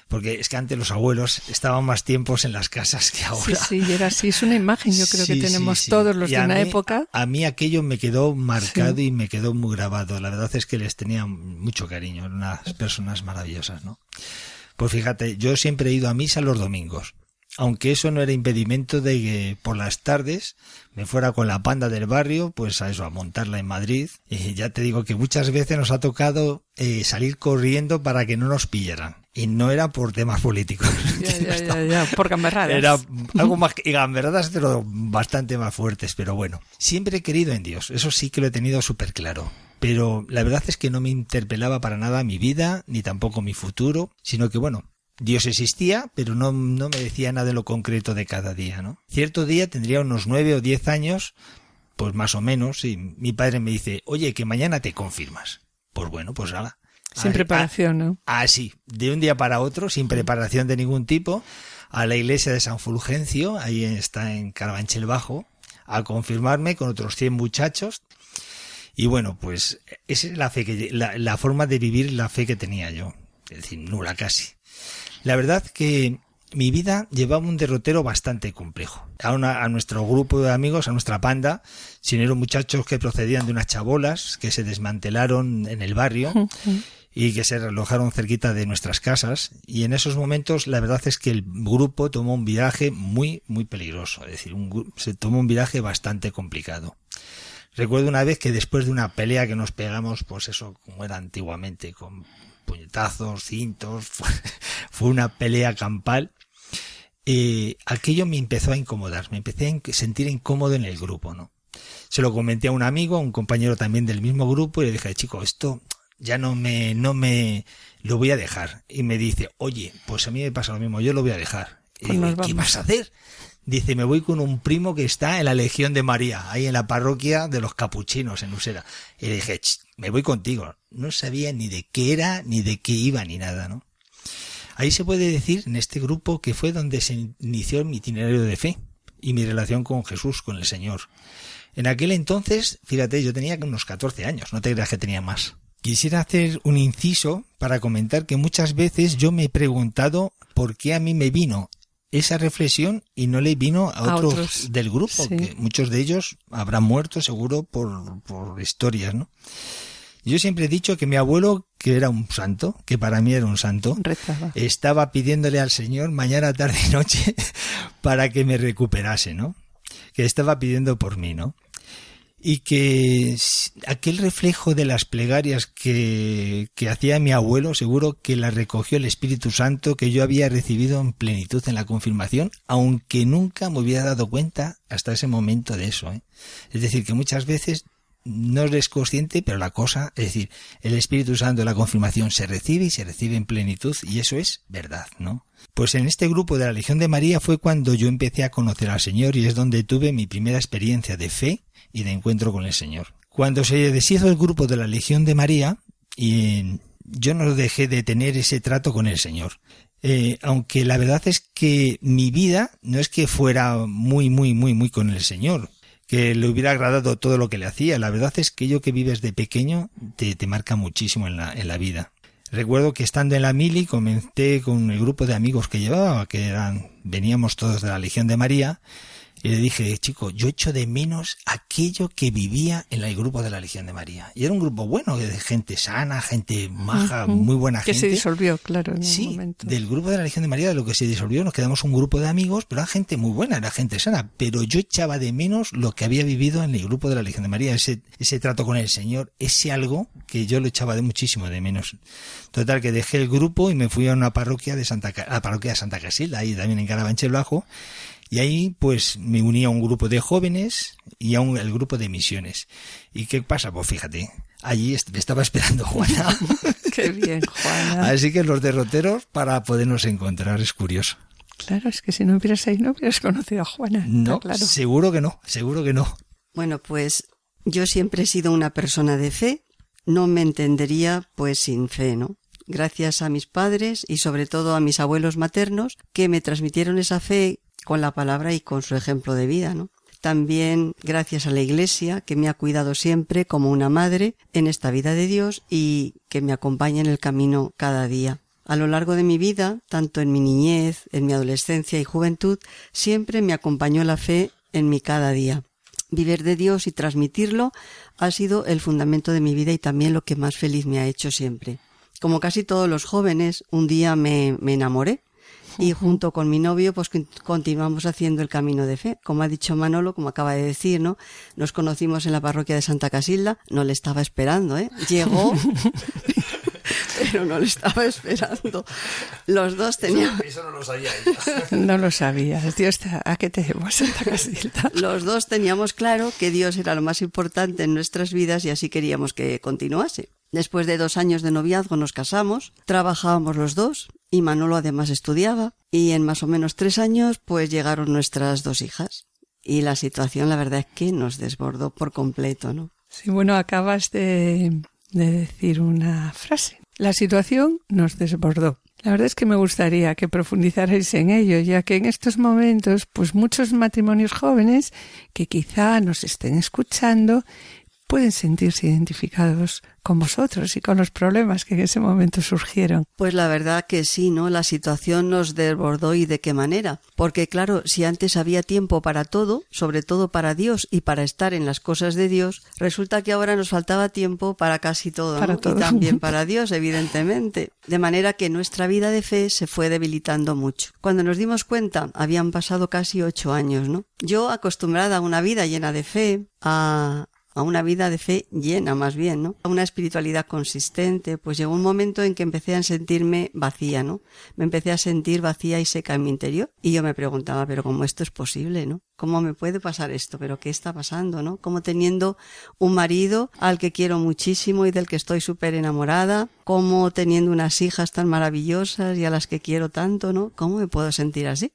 porque es que antes los abuelos estaban más tiempos en las casas que ahora. Sí, sí, era así, es una imagen yo creo Sí, que tenemos sí. todos los Y de una mí- época. A mí aquello me quedó marcado Sí. y me quedó muy grabado. La verdad es que les tenía mucho cariño, eran unas personas maravillosas, ¿no? Pues fíjate, yo siempre he ido a misa los domingos. Aunque eso no era impedimento de que por las tardes me fuera con la panda del barrio, pues a eso, a montarla en Madrid. Y ya te digo que muchas veces nos ha tocado eh, salir corriendo para que no nos pillaran. Y no era por temas políticos. Ya, ya, ya, ya, por gamberradas. Era algo más que gamberradas, pero bastante más fuertes. Pero bueno, siempre he querido en Dios. Eso sí que lo he tenido súper claro. Pero la verdad es que no me interpelaba para nada mi vida, ni tampoco mi futuro, sino que bueno, Dios existía, pero no, no me decía nada de lo concreto de cada día, ¿no? Cierto día tendría unos nueve o diez años, pues más o menos, y mi padre me dice, oye, que mañana te confirmas. Pues bueno, pues nada. Sin Ah, preparación, ¿no? Así, de un día para otro, sin preparación de ningún tipo, a la iglesia de San Fulgencio, ahí está en Carabanchel Bajo, a confirmarme con otros 100 muchachos. Y bueno, pues esa es la fe que, la, la forma de vivir la fe que tenía yo. Es decir, nula casi. La verdad que mi vida llevaba un derrotero bastante complejo. A, una- a nuestro grupo de amigos, a nuestra panda, sin eran muchachos que procedían de unas chabolas que se desmantelaron en el barrio y que se alojaron cerquita de nuestras casas y en esos momentos la verdad es que el grupo tomó un viaje muy muy peligroso, es decir, un, se tomó un viaje bastante complicado. Recuerdo una vez que después de una pelea que nos pegamos, pues eso como era antiguamente, con puñetazos, cintos, fue, fue una pelea campal, eh, aquello me empezó a incomodar, me empecé a sentir incómodo en el grupo, ¿no? Se lo comenté a un amigo, a un compañero también del mismo grupo, y le dije, chico, esto ya no me, no me, lo voy a dejar. Y me dice, oye, pues a mí me pasa lo mismo, yo lo voy a dejar. Y Pues digo, nos ¿qué vas a hacer? Dice, me voy con un primo que está en la Legión de María, ahí en la parroquia de los capuchinos en Usera. Y le dije, "Ch, me voy contigo. No sabía ni de qué era, ni de qué iba, ni nada, ¿no? Ahí se puede decir, en este grupo, que fue donde se inició mi itinerario de fe y mi relación con Jesús, con el Señor. En aquel entonces, fíjate, yo tenía unos 14 años, no te creas que tenía más. Quisiera hacer un inciso para comentar que muchas veces yo me he preguntado por qué a mí me vino esa reflexión y no le vino a A otros, otros. del grupo, Sí. que muchos de ellos habrán muerto seguro por, por historias, ¿no? Yo siempre he dicho que mi abuelo, que era un santo, que para mí era un santo, Rezaba. estaba pidiéndole al Señor mañana, tarde y noche para que me recuperase, ¿no? Que estaba pidiendo por mí, ¿no? Y que aquel reflejo de las plegarias que, que hacía mi abuelo, seguro que la recogió el Espíritu Santo que yo había recibido en plenitud en la confirmación, aunque nunca me hubiera dado cuenta hasta ese momento de eso. ¿eh? Es decir, que muchas veces no eres consciente, pero la cosa, es decir, el Espíritu Santo de la confirmación se recibe y se recibe en plenitud y eso es verdad, ¿no? Pues en este grupo de la Legión de María fue cuando yo empecé a conocer al Señor y es donde tuve mi primera experiencia de fe y de encuentro con el Señor. Cuando se deshizo el grupo de la Legión de María, y yo no dejé de tener ese trato con el Señor. Eh, aunque la verdad es que mi vida no es que fuera muy, muy, muy, muy con el Señor, que le hubiera agradado todo lo que le hacía. La verdad es que yo que vives de pequeño te, te marca muchísimo en la, en la vida. Recuerdo que estando en la mili comenté con el grupo de amigos que llevaba, que eran, veníamos todos de la Legión de María, y le dije, chico, yo echo de menos aquello que vivía en el grupo de la Legión de María. Y era un grupo bueno, de gente sana, gente maja, muy buena Que gente. se disolvió, claro, en un Sí, momento. del grupo de la Legión de María, de lo que se disolvió, nos quedamos un grupo de amigos, pero era gente muy buena, era gente sana. Pero yo echaba de menos lo que había vivido en el grupo de la Legión de María, ese, ese trato con el Señor, ese algo que yo lo echaba de muchísimo de menos. Total, que dejé el grupo y me fui a una parroquia de Santa, a la parroquia de Santa Casilda, ahí también en Carabanchel Bajo, y ahí pues me uní a un grupo de jóvenes y a un el grupo de misiones. ¿Y qué pasa? Pues fíjate, allí est- me estaba esperando Juana. Qué bien, Juana. Así que los derroteros para podernos encontrar es curioso. Claro, es que si no hubieras ahí, no hubieras conocido a Juana. No, claro. seguro que no, seguro que no. Bueno, pues yo siempre he sido una persona de fe, no me entendería pues sin fe, ¿no? Gracias a mis padres y sobre todo a mis abuelos maternos que me transmitieron esa fe con la palabra y con su ejemplo de vida, ¿no? También gracias a la Iglesia que me ha cuidado siempre como una madre en esta vida de Dios y que me acompaña en el camino cada día. A lo largo de mi vida, tanto en mi niñez, en mi adolescencia y juventud, siempre me acompañó la fe en mi cada día. Vivir de Dios y transmitirlo ha sido el fundamento de mi vida y también lo que más feliz me ha hecho siempre. Como casi todos los jóvenes, un día me, me enamoré y junto con mi novio pues con- continuamos haciendo el camino de fe. Como ha dicho Manolo, como acaba de decir, ¿no? Nos conocimos en la parroquia de Santa Casilda, no le estaba esperando, ¿eh? Llegó, pero no le estaba esperando. Los dos teníamos... Eso no lo sabía No lo sabías. Dios, te- ¿a qué te a Santa Casilda? Los dos teníamos claro que Dios era lo más importante en nuestras vidas y así queríamos que continuase. Después de dos años de noviazgo nos casamos, trabajábamos los dos y Manolo además estudiaba y en más o menos tres años pues llegaron nuestras dos hijas y la situación la verdad es que nos desbordó por completo, ¿no? Sí, bueno, acabas de, de decir una frase. La situación nos desbordó. La verdad es que me gustaría que profundizarais en ello, ya que en estos momentos, pues muchos matrimonios jóvenes que quizá nos estén escuchando, pueden sentirse identificados con vosotros y con los problemas que en ese momento surgieron. Pues la verdad que sí, ¿no? La situación nos desbordó y de qué manera. Porque claro, si antes había tiempo para todo, sobre todo para Dios y para estar en las cosas de Dios, resulta que ahora nos faltaba tiempo para casi todo, Para ¿no? todo. y también para Dios, evidentemente. De manera que nuestra vida de fe se fue debilitando mucho. Cuando nos dimos cuenta, habían pasado casi ocho años, ¿no? Yo acostumbrada a una vida llena de fe, a a una vida de fe llena más bien, ¿no? A una espiritualidad consistente, pues llegó un momento en que empecé a sentirme vacía, ¿no? Me empecé a sentir vacía y seca en mi interior y yo me preguntaba, pero ¿cómo esto es posible, no? ¿Cómo me puede pasar esto? ¿Pero qué está pasando, no? Como teniendo un marido al que quiero muchísimo y del que estoy súper enamorada, como teniendo unas hijas tan maravillosas y a las que quiero tanto, ¿no? ¿Cómo me puedo sentir así?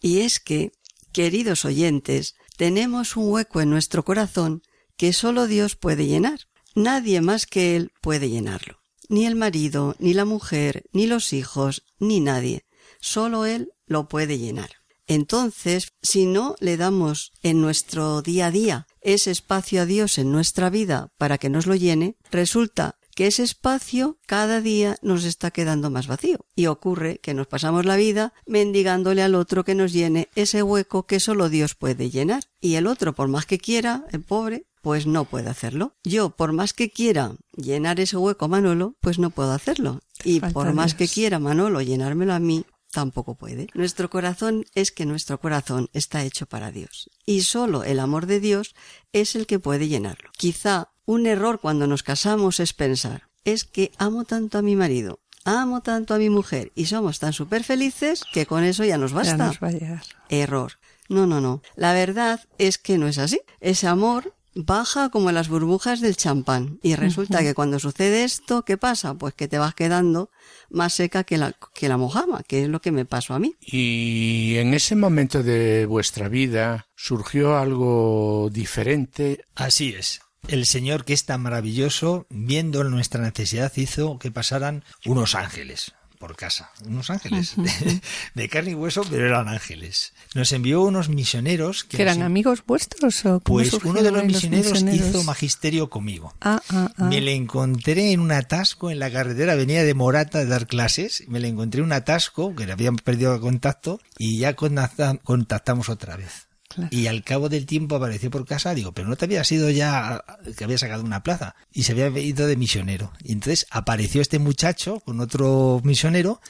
Y es que, queridos oyentes, tenemos un hueco en nuestro corazón que solo Dios puede llenar. Nadie más que Él puede llenarlo. Ni el marido, ni la mujer, ni los hijos, ni nadie. Solo Él lo puede llenar. Entonces, si no le damos en nuestro día a día ese espacio a Dios en nuestra vida para que nos lo llene, resulta que ese espacio cada día nos está quedando más vacío. Y ocurre que nos pasamos la vida mendigándole al otro que nos llene ese hueco que solo Dios puede llenar. Y el otro, por más que quiera, el pobre, pues no puede hacerlo. Yo, por más que quiera llenar ese hueco a Manolo, pues no puedo hacerlo. Y Falta por más que quiera Manolo llenármelo a mí, tampoco puede. Nuestro corazón es que nuestro corazón está hecho para Dios. Y solo el amor de Dios es el que puede llenarlo. Quizá un error cuando nos casamos es pensar, es que amo tanto a mi marido, amo tanto a mi mujer y somos tan súper felices que con eso ya nos basta. Ya nos va a llegar. Error. No, no, no. La verdad es que no es así. Ese amor baja como las burbujas del champán. Y resulta que cuando sucede esto, ¿qué pasa? Pues que te vas quedando más seca que la, que la mojama, que es lo que me pasó a mí. Y en ese momento de vuestra vida surgió algo diferente. Así es. El Señor, que es tan maravilloso, viendo nuestra necesidad, hizo que pasaran unos ángeles por casa. Unos ángeles de, de carne y hueso, pero eran ángeles. Nos envió unos misioneros ¿Que eran nos- amigos vuestros o cómo Pues uno de los misioneros, misioneros? hizo magisterio conmigo. Ah, ah, ah. Me le encontré en un atasco en la carretera, venía de Morata de dar clases, me le encontré en un atasco, que le habían perdido el contacto, y ya contacta- contactamos otra vez. Y al cabo del tiempo apareció por casa, digo, pero no te había sido ya que había sacado una plaza. Y se había ido de misionero. Y entonces apareció este muchacho con otro misionero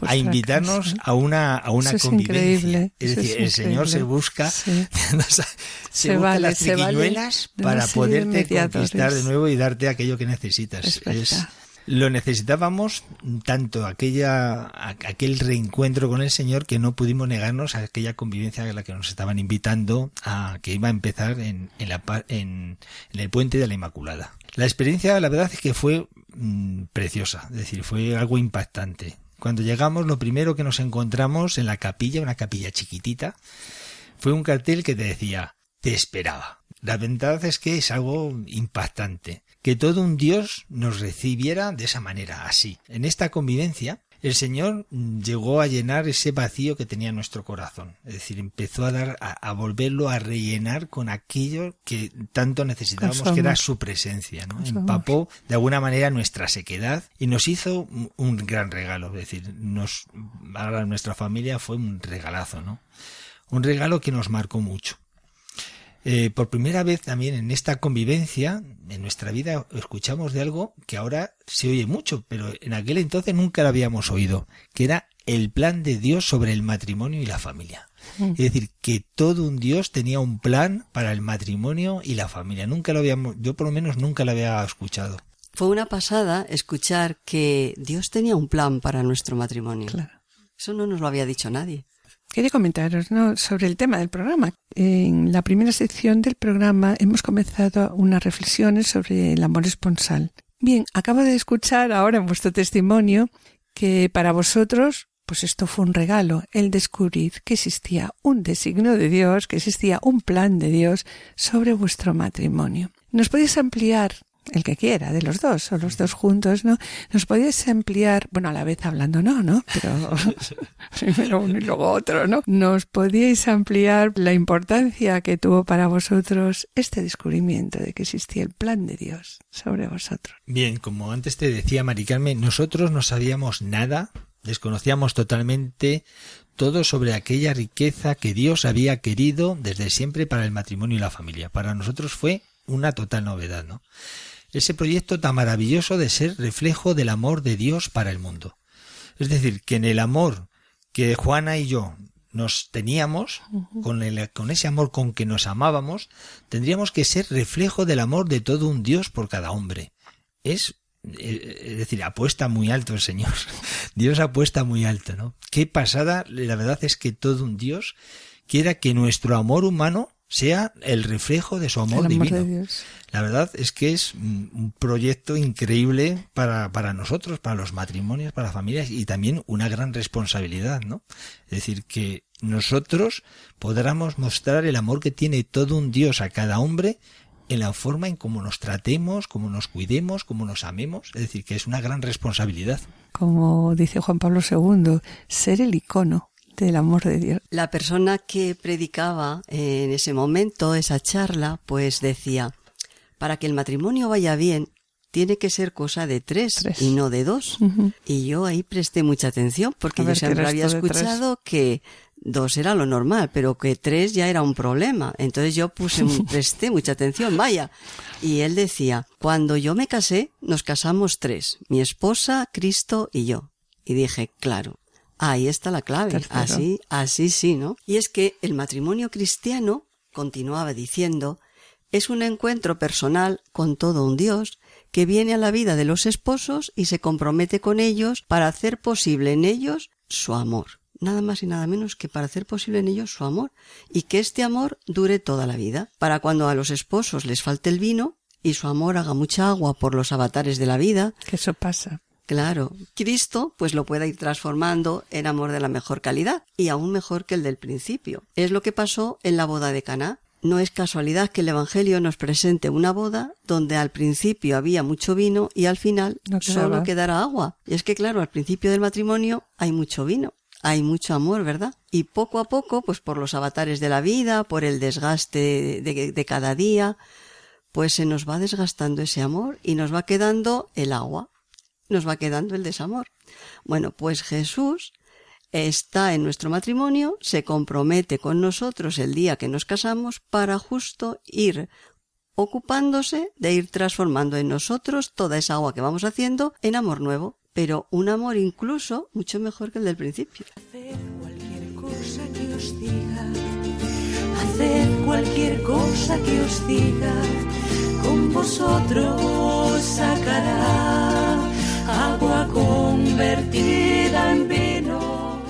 a invitarnos casa. a una, a una Eso es convivencia. increíble, Es eso decir, es el Señor se busca, Sí. se, Se busca vale, las vale triquiñuelas para poderte conquistar de nuevo y darte aquello que necesitas. Es. Lo necesitábamos tanto aquella aquel reencuentro con el Señor que no pudimos negarnos a aquella convivencia a la que nos estaban invitando a que iba a empezar en, en, la, en, en el puente de la Inmaculada. La experiencia, la verdad es que fue mm, preciosa, es decir, fue algo impactante. Cuando llegamos, lo primero que nos encontramos en la capilla, una capilla chiquitita, fue un cartel que te decía, te esperaba. La verdad es que es algo impactante. Que todo un Dios nos recibiera de esa manera, así. En esta convivencia, el Señor llegó a llenar ese vacío que tenía nuestro corazón. Es decir, empezó a dar, a, a volverlo a rellenar con aquello que tanto necesitábamos, que era su presencia, ¿no? Empapó de alguna manera nuestra sequedad y nos hizo un- gran regalo. Es decir, nos, para nuestra familia fue un regalazo, ¿no? Un regalo que nos marcó mucho. Eh, por primera vez también en esta convivencia, en nuestra vida, escuchamos de algo que ahora se oye mucho, pero en aquel entonces nunca lo habíamos oído, que era el plan de Dios sobre el matrimonio y la familia. Mm. Es decir, que todo un Dios tenía un plan para el matrimonio y la familia. Nunca lo habíamos, yo por lo menos nunca lo había escuchado. Fue una pasada escuchar que Dios tenía un plan para nuestro matrimonio. Eso no nos lo había dicho nadie. Quería comentaros sobre el tema del programa. En la primera sección del programa hemos comenzado unas reflexiones sobre el amor esponsal. Bien, acabo de escuchar ahora en vuestro testimonio que para vosotros, pues esto fue un regalo, el descubrir que existía un designio de Dios, que existía un plan de Dios sobre vuestro matrimonio. ¿Nos podéis ampliar el que quiera, de los dos, o los dos juntos, ¿no? ¿Nos podéis ampliar, bueno, a la vez hablando no, ¿no? Pero primero uno y luego otro, ¿no? ¿Nos podíais ampliar la importancia que tuvo para vosotros este descubrimiento de que existía el plan de Dios sobre vosotros? Bien, como antes te decía Mari Carmen, nosotros no sabíamos nada, desconocíamos totalmente todo sobre aquella riqueza que Dios había querido desde siempre para el matrimonio y la familia. Para nosotros fue una total novedad, ¿no? Ese proyecto tan maravilloso de ser reflejo del amor de Dios para el mundo. Es decir, que en el amor que Juana y yo nos teníamos, con, el, con ese amor con que nos amábamos, tendríamos que ser reflejo del amor de todo un Dios por cada hombre. Es es decir, apuesta muy alto el Señor. Dios apuesta muy alto, ¿no? Qué pasada, la verdad es que todo un Dios quiera que nuestro amor humano sea el reflejo de su amor, divino. La verdad es que es un proyecto increíble para, para nosotros, para los matrimonios, para las familias y también una gran responsabilidad, ¿no? Es decir, que nosotros podamos mostrar el amor que tiene todo un Dios a cada hombre en la forma en cómo nos tratemos, cómo nos cuidemos, cómo nos amemos. Es decir, que es una gran responsabilidad. Como dice Juan Pablo II, ser el icono del amor de Dios. La persona que predicaba en ese momento esa charla, pues decía, para que el matrimonio vaya bien, tiene que ser cosa de tres, y no de dos. Y yo ahí presté mucha atención porque yo siempre había escuchado que dos era lo normal, pero que tres ya era un problema. Entonces yo puse, presté mucha atención, vaya. Y él decía, cuando yo me casé, nos casamos tres, mi esposa, Cristo y yo. Y dije, claro, ahí está la clave. Así, así sí, ¿no? Y es que el matrimonio cristiano, continuaba diciendo, es un encuentro personal con todo un Dios que viene a la vida de los esposos y se compromete con ellos para hacer posible en ellos su amor nada más y nada menos que para hacer posible en ellos su amor y que este amor dure toda la vida, para cuando a los esposos les falte el vino y su amor haga mucha agua por los avatares de la vida. Que eso pasa. Claro, Cristo pues lo pueda ir transformando en amor de la mejor calidad y aún mejor que el del principio. Es lo que pasó en la boda de Caná. No es casualidad que el Evangelio nos presente una boda donde al principio había mucho vino y al final solo quedará agua. Y es que claro, al principio del matrimonio hay mucho vino hay mucho amor, ¿verdad? Y poco a poco, pues por los avatares de la vida, por el desgaste de, cada día, pues se nos va desgastando ese amor y nos va quedando el agua, nos va quedando el desamor. Bueno, pues Jesús está en nuestro matrimonio, se compromete con nosotros el día que nos casamos para justo ir ocupándose de ir transformando en nosotros toda esa agua que vamos haciendo en amor nuevo pero un amor incluso mucho mejor que el del principio. Cualquier cosa que os diga, cualquier cosa que os diga, con vosotros sacará agua convertida en vino.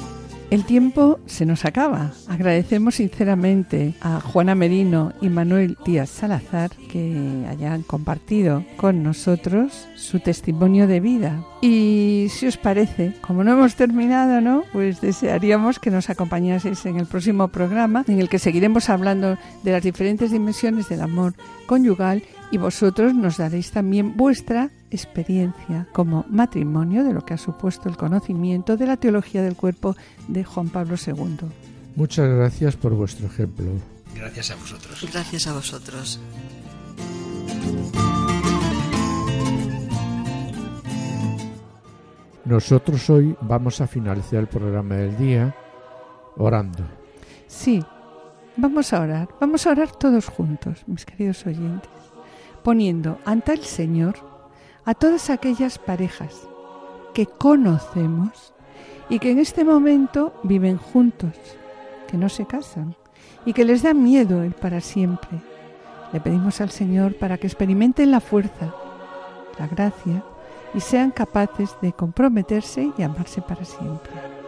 El tiempo se nos acaba. Agradecemos sinceramente a Juana Merino y Manuel Díaz Salazar que hayan compartido con nosotros su testimonio de vida. Y si os parece, como no hemos terminado, ¿no? Pues desearíamos que nos acompañaseis en el próximo programa en el que seguiremos hablando de las diferentes dimensiones del amor conyugal y vosotros nos daréis también vuestra experiencia como matrimonio de lo que ha supuesto el conocimiento de la teología del cuerpo de Juan Pablo II. Muchas gracias por vuestro ejemplo. Gracias a vosotros. Gracias a vosotros. Nosotros hoy vamos a finalizar el programa del día orando. Sí, vamos a orar, vamos a orar todos juntos, mis queridos oyentes, poniendo ante el Señor a todas aquellas parejas que conocemos y que en este momento viven juntos, que no se casan y que les da miedo el para siempre. Le pedimos al Señor para que experimenten la fuerza, la gracia y sean capaces de comprometerse y amarse para siempre.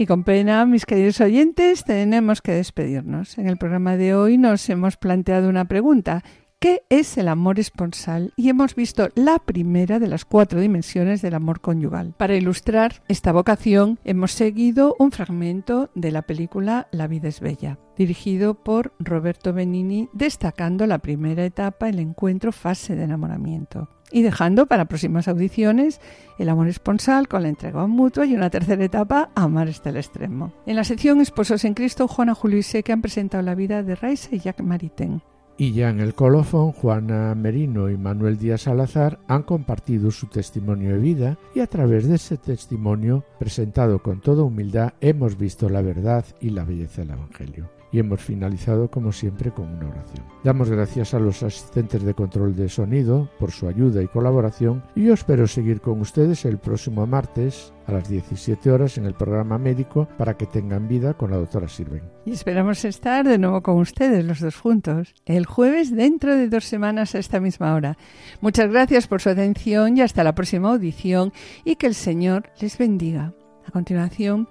Y con pena, mis queridos oyentes, tenemos que despedirnos. En el programa de hoy nos hemos planteado una pregunta. ¿Qué es el amor esponsal? Y hemos visto la primera de las cuatro dimensiones del amor conyugal. Para ilustrar esta vocación, hemos seguido un fragmento de la película La vida es bella, dirigido por Roberto Benini, destacando la primera etapa, el encuentro fase de enamoramiento y dejando para próximas audiciones el amor esponsal con la entrega mutua y una tercera etapa, amar hasta el extremo. En la sección Esposos en Cristo, Juana Julio y Seque han presentado la vida de Raisa y Jack Maritain. Y ya en el colofón, Juana Merino y Manuel Díaz Salazar han compartido su testimonio de vida y a través de ese testimonio, presentado con toda humildad, hemos visto la verdad y la belleza del Evangelio y hemos finalizado como siempre con una oración. Damos gracias a los asistentes de control de sonido por su ayuda y colaboración y yo espero seguir con ustedes el próximo martes a las 17 horas en el programa médico para que tengan vida con la doctora Sirven. Y esperamos estar de nuevo con ustedes los dos juntos el jueves dentro de dos semanas a esta misma hora. Muchas gracias por su atención y hasta la próxima audición y que el Señor les bendiga. A continuación,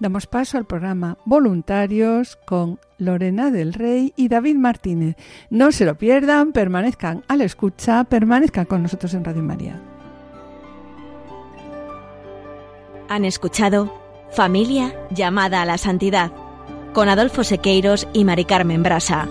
damos paso al programa Voluntarios con Lorena del Rey y David Martínez. No se lo pierdan, permanezcan a la escucha, permanezcan con nosotros en Radio María. Han escuchado Familia llamada a la santidad con Adolfo Sequeiros y Mari Carmen Brasa.